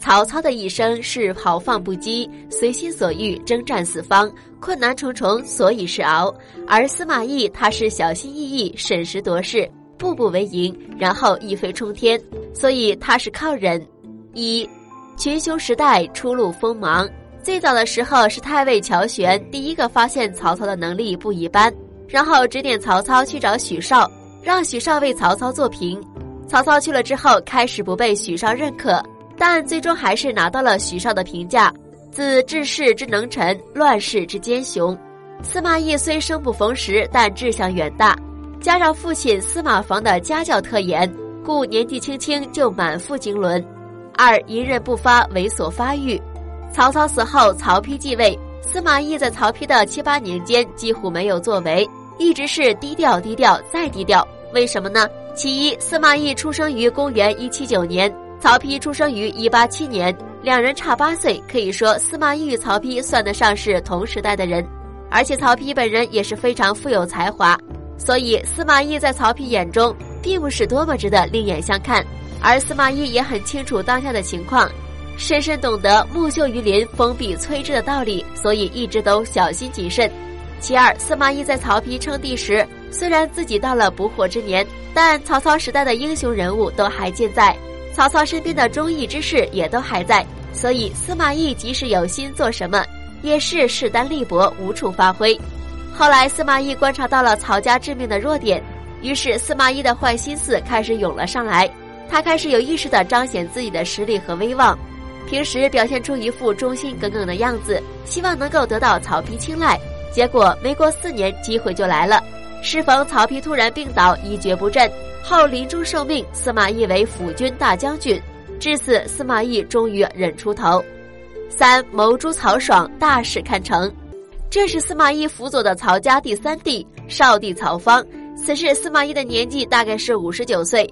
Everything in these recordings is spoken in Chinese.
曹操的一生是豪放不羁，随心所欲，征战四方，困难重重，所以是熬；而司马懿他是小心翼翼，审时度势，步步为营，然后一飞冲天，所以他是靠忍。一，群雄时代，初露锋芒。最早的时候是太尉乔玄第一个发现曹操的能力不一般，然后指点曹操去找许绍，让许绍为曹操作评。曹操去了之后，开始不被许绍认可。但最终还是拿到了许绍的评价，自治世之能臣，乱世之奸雄。司马懿虽生不逢时，但志向远大，加上父亲司马防的家教特严，故年纪轻轻就满腹经纶。二一任不发，猥琐发育。曹操死后，曹丕继位，司马懿在曹丕的七八年间几乎没有作为，一直是低调低调再低调。为什么呢？其一，司马懿出生于公元一七九年。曹丕出生于一八七年，两人差八岁，可以说司马懿与曹丕算得上是同时代的人。而且曹丕本人也是非常富有才华，所以司马懿在曹丕眼中并不是多么值得另眼相看。而司马懿也很清楚当下的情况，深深懂得木秀于林，风必摧之的道理，所以一直都小心谨慎。其二，司马懿在曹丕称帝时，虽然自己到了不惑之年，但曹操时代的英雄人物都还健在。曹操身边的忠义之士也都还在，所以司马懿即使有心做什么，也是势单力薄，无处发挥。后来司马懿观察到了曹家致命的弱点，于是司马懿的坏心思开始涌了上来。他开始有意识地彰显自己的实力和威望，平时表现出一副忠心耿耿的样子，希望能够得到曹丕青睐。结果没过四年，机会就来了。适逢曹丕突然病倒，一蹶不振。后临终受命，司马懿为辅军大将军。至此，司马懿终于忍出头。三谋诛曹爽，大事堪成。这是司马懿辅佐的曹家第三弟少帝曹芳。此时司马懿的年纪大概是五十九岁。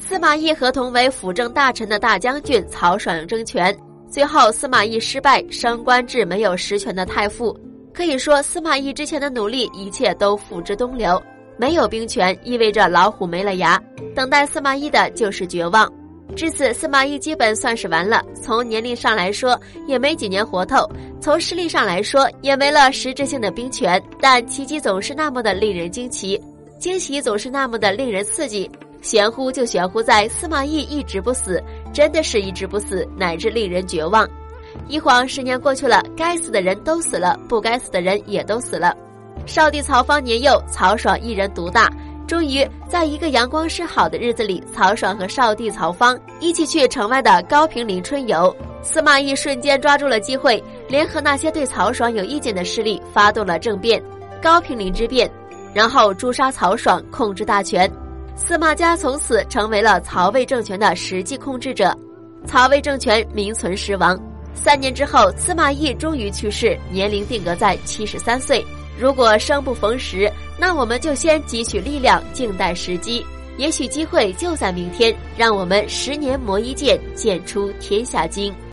司马懿和同为辅政大臣的大将军曹爽争权，最后司马懿失败，升官至没有实权的太傅。可以说，司马懿之前的努力，一切都付之东流。没有兵权，意味着老虎没了牙，等待司马懿的就是绝望。至此，司马懿基本算是完了。从年龄上来说，也没几年活头；从实力上来说，也没了实质性的兵权。但奇迹总是那么的令人惊奇，惊喜总是那么的令人刺激。玄乎就玄乎在司马懿一直不死，真的是一直不死，乃至令人绝望。一晃十年过去了，该死的人都死了，不该死的人也都死了。少帝曹芳年幼，曹爽一人独大。终于在一个阳光甚好的日子里，曹爽和少帝曹芳一起去城外的高平陵春游。司马懿瞬间抓住了机会，联合那些对曹爽有意见的势力，发动了政变——高平陵之变，然后诛杀曹爽，控制大权。司马家从此成为了曹魏政权的实际控制者，曹魏政权名存实亡。三年之后，司马懿终于去世，年龄定格在七十三岁。如果生不逢时，那我们就先汲取力量，静待时机。也许机会就在明天。让我们十年磨一剑，剑出天下经。